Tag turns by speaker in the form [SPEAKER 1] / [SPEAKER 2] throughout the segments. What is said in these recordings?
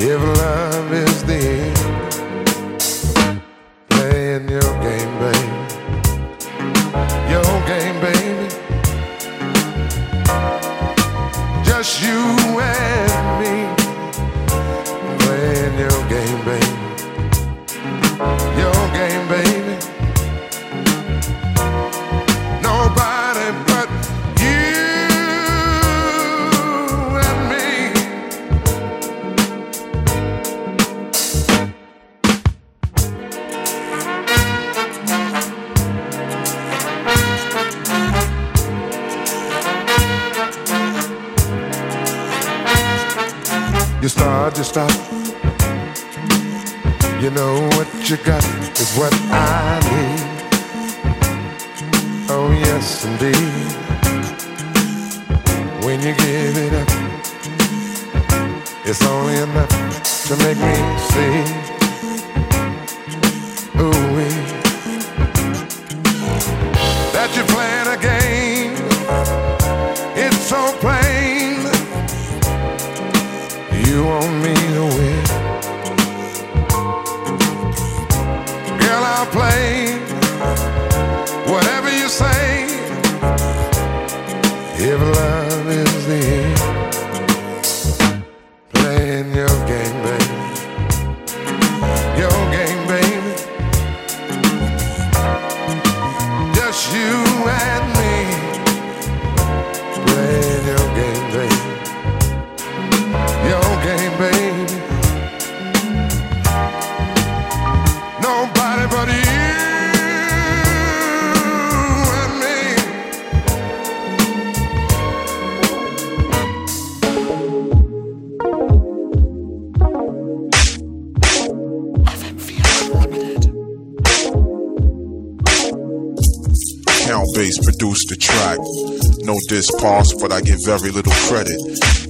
[SPEAKER 1] If love is the end, you and
[SPEAKER 2] Pause, but I get very little credit.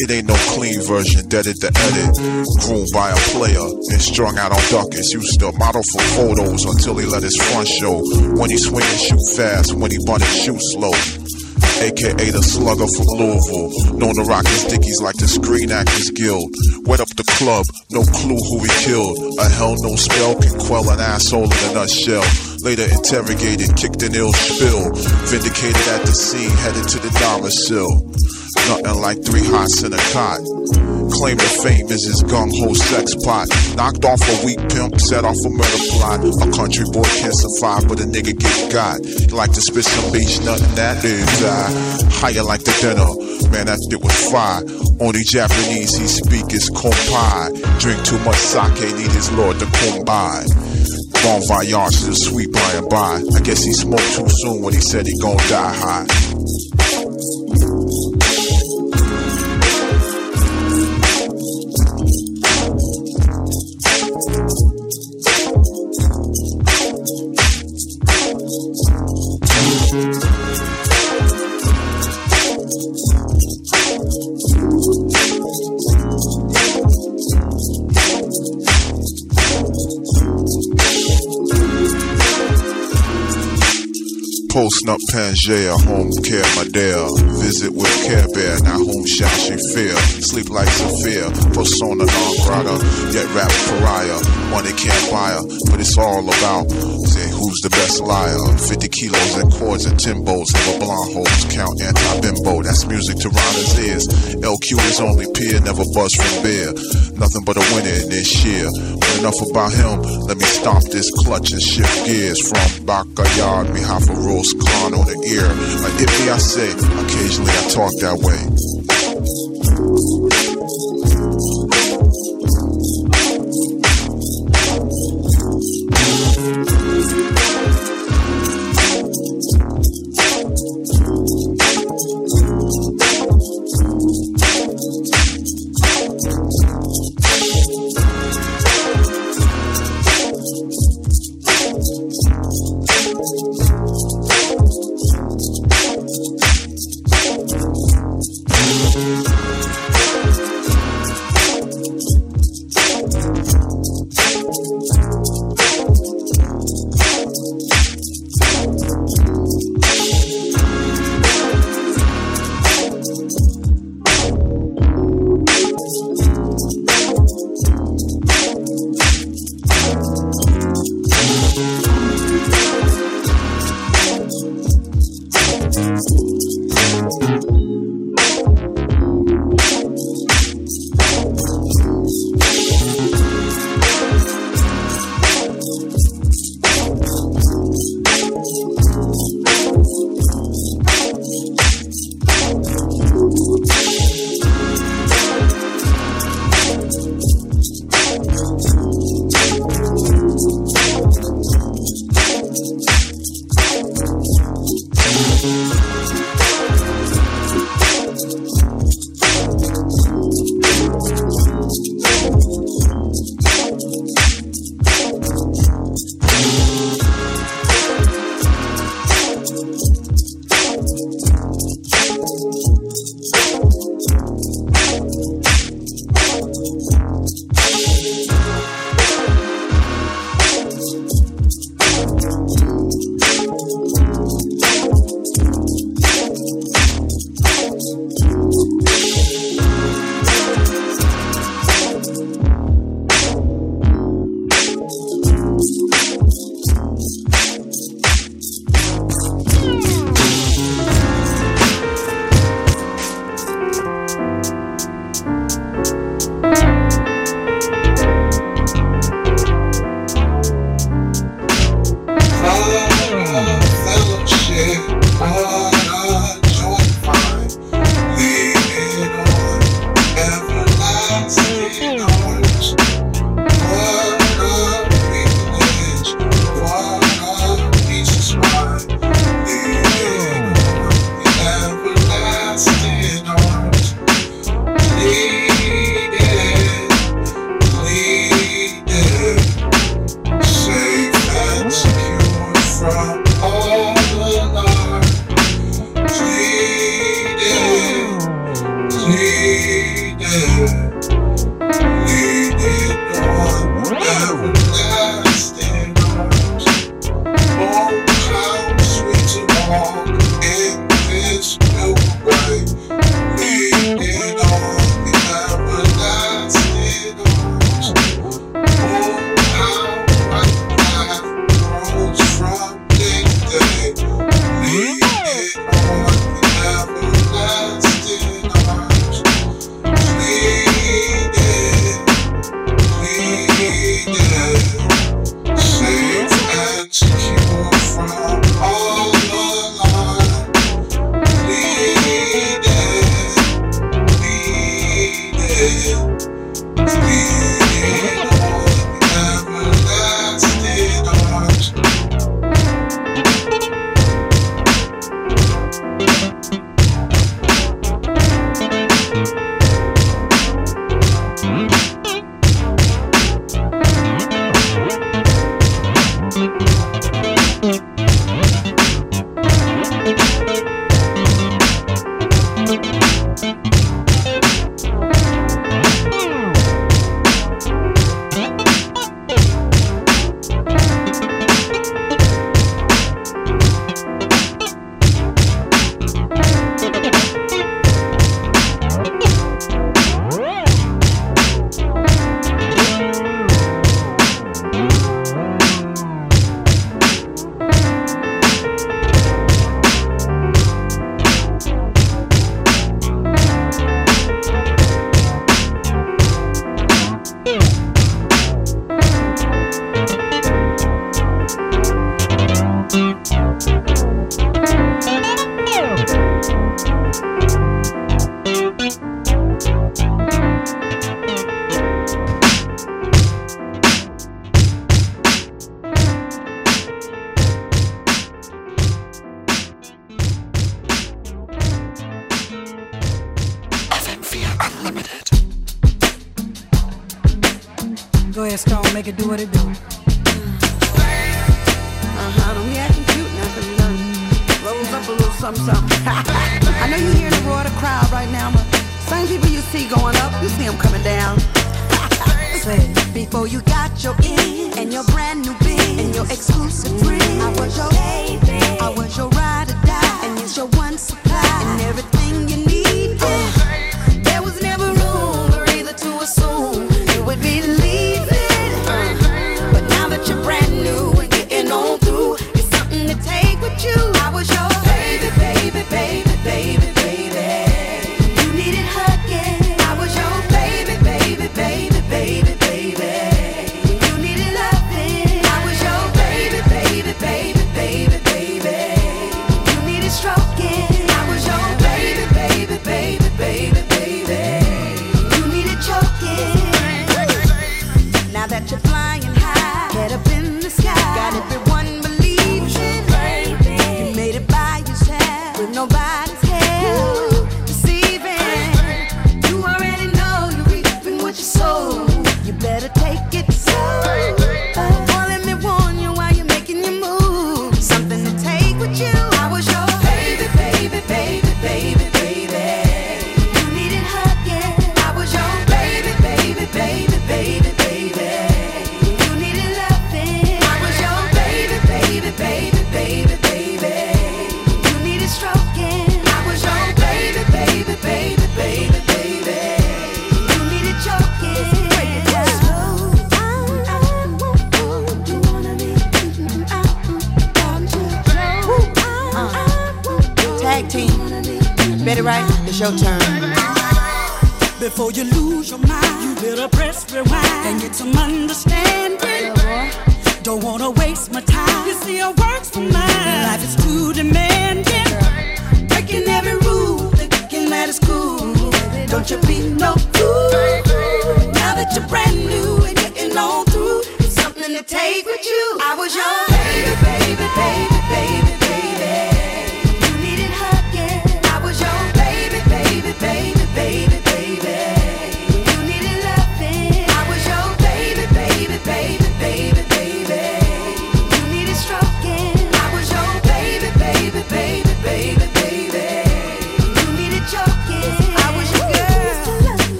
[SPEAKER 2] It ain't no clean version, deaded to edit. Groomed by a player and strung out on duckets. Used to model for photos until he let his front show. When he swing and shoot fast, when he bunt and shoot slow. AKA the slugger from Louisville. Known to rock his dickies like the Screen Actors Guild. Wet up the club, no clue who he killed. A hell no spell can quell an asshole in a nutshell. Later interrogated, kicked an ill spill. Vindicated at the scene, headed to the domicile. Nothing like three hots in a cot. Claim the fame is his gung ho sex pot. Knocked off a weak pimp, set off a murder plot. A country boy can't survive, but a nigga get got. Like to spit some beach, nothing that is I. Higher like the dinner, man, that shit was fire. Only Japanese he speak is kompai. Drink too much sake, need his lord to come by. Bon voyage to the sweet by and by. I guess he smoked too soon when he said he gon' die high. Up Pangea, home care Madea. Visit with Care Bear, now whom shall she fear? Sleep like Sophia, persona non grata, yet rap pariah. Money can't buy her, but it's all about say who's the best liar. 50 kilos and cords and timbos, never blonde hoes, count anti bimbo. That's music to Ronda's ears. LQ is only peer, never buzz from beer. Nothing but a winner in this year. But enough about him, let me stomp this clutch and shift gears from backyard, me half a roast con on the ear. Like if me I say, occasionally I talk that way.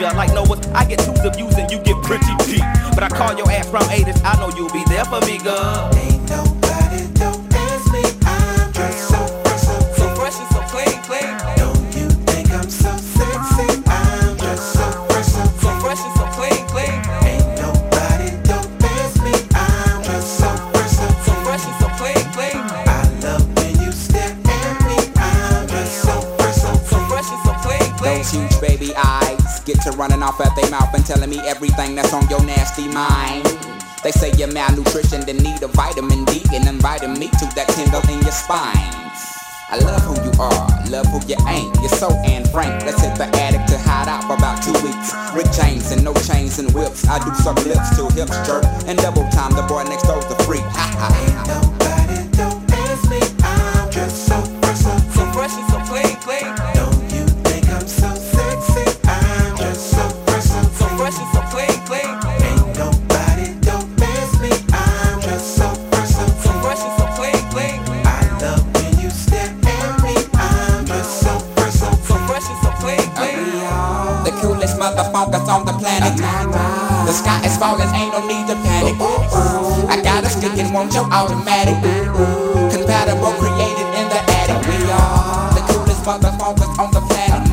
[SPEAKER 3] Like no I get two views and you get pretty deep. But I call your ass from
[SPEAKER 4] 8 healthy mind. They say you're malnutrition, they need a vitamin D and inviting me to that tingle in your spine. I love who you are, love who you ain't. You're so and frank. Let's hit the attic to hide out for about two weeks. with chains and no chains and whips. I do some lips till hips jerk and
[SPEAKER 5] ballin', ain't
[SPEAKER 4] no need to panic. I got a stick and want your automatic. Compatible, created in the attic. We are the coolest motherfuckers on the planet.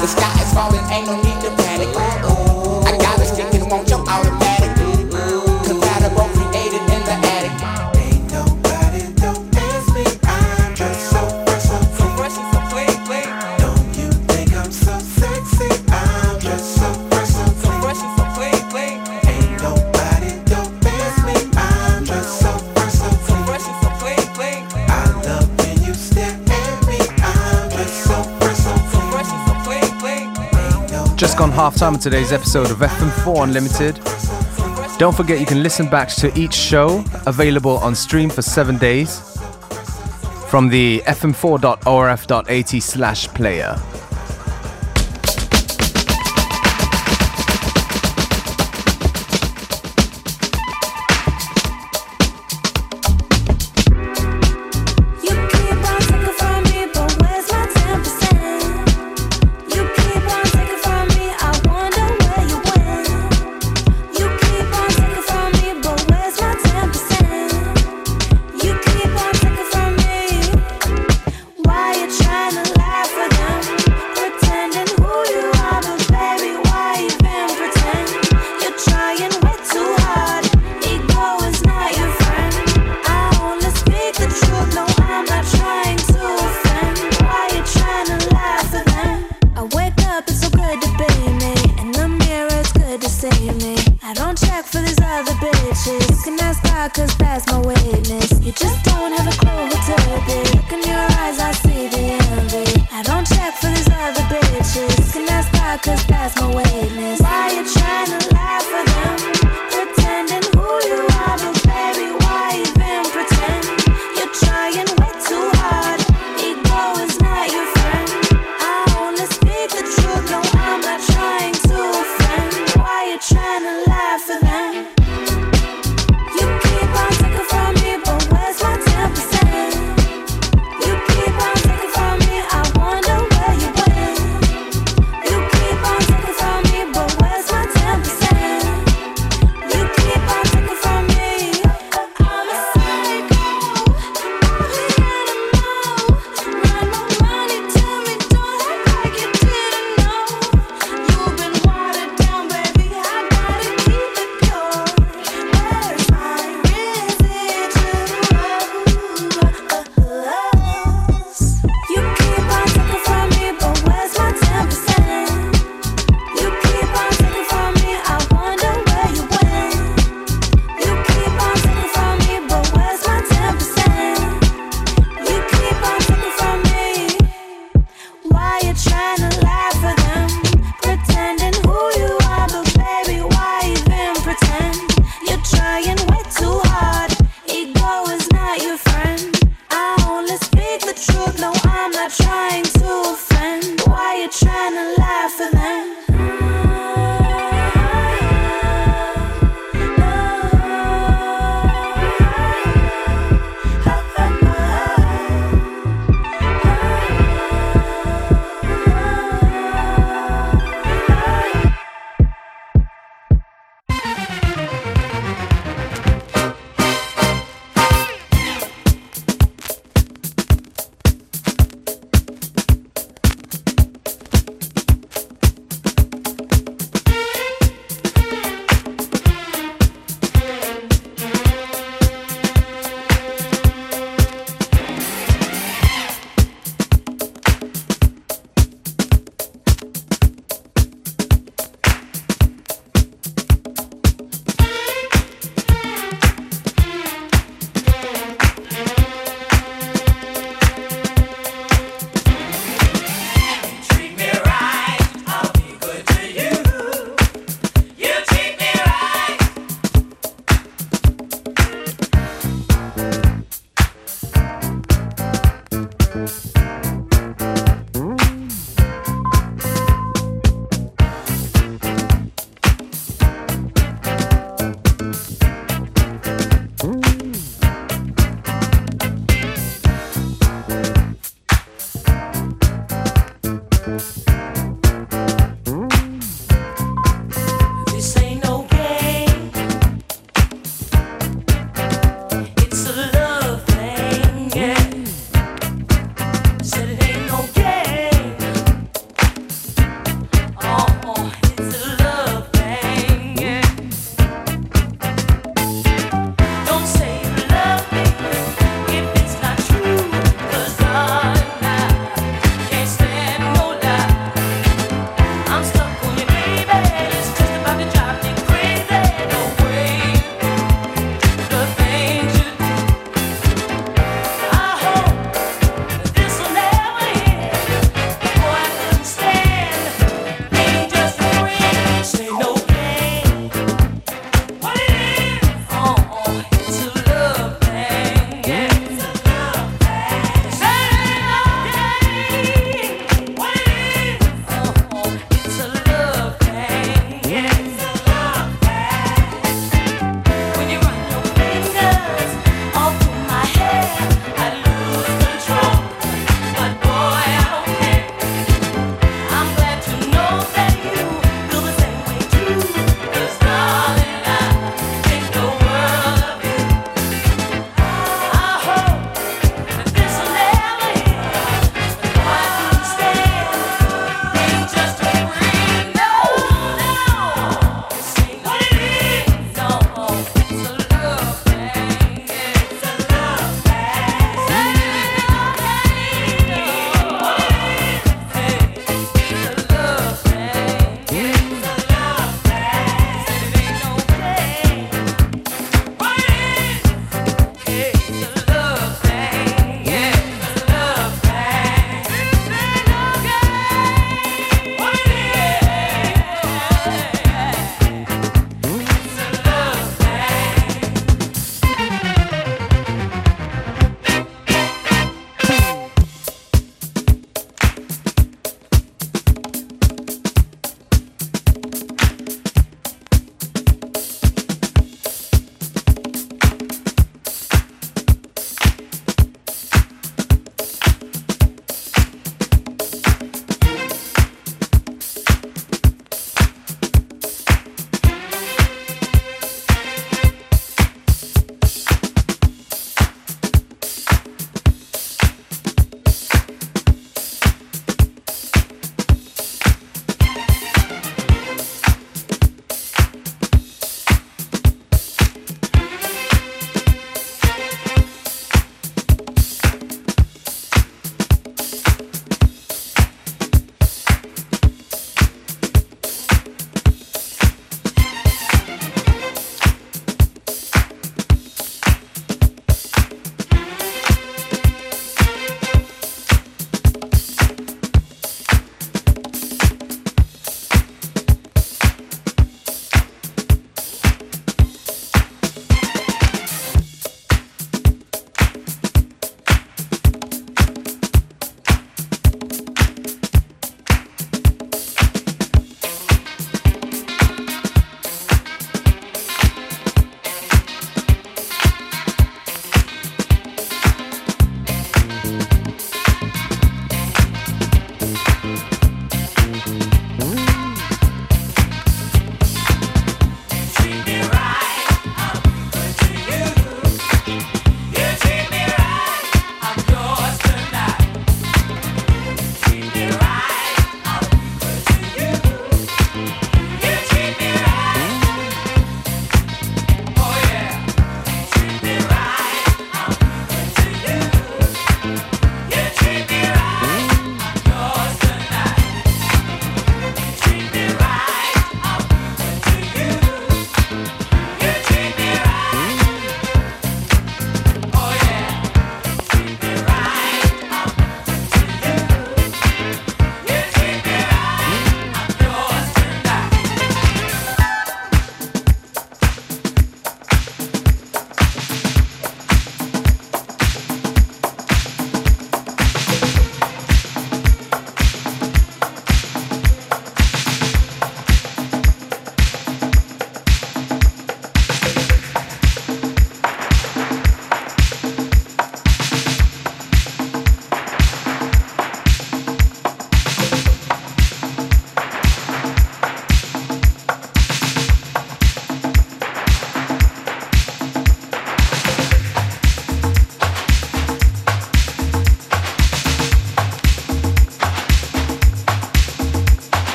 [SPEAKER 4] The sky is falling, ain't no need
[SPEAKER 6] half time of today's episode of FM4 Unlimited. Don't forget you can listen back to each show available on stream for seven days from the fm4.orf.at slash player.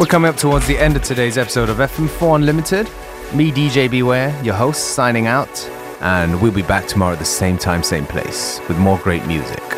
[SPEAKER 7] We're coming up towards the end of today's episode of FM4 Unlimited. Me, DJ Beware, your host, signing out. And we'll be back tomorrow at the same time, same place with more great music.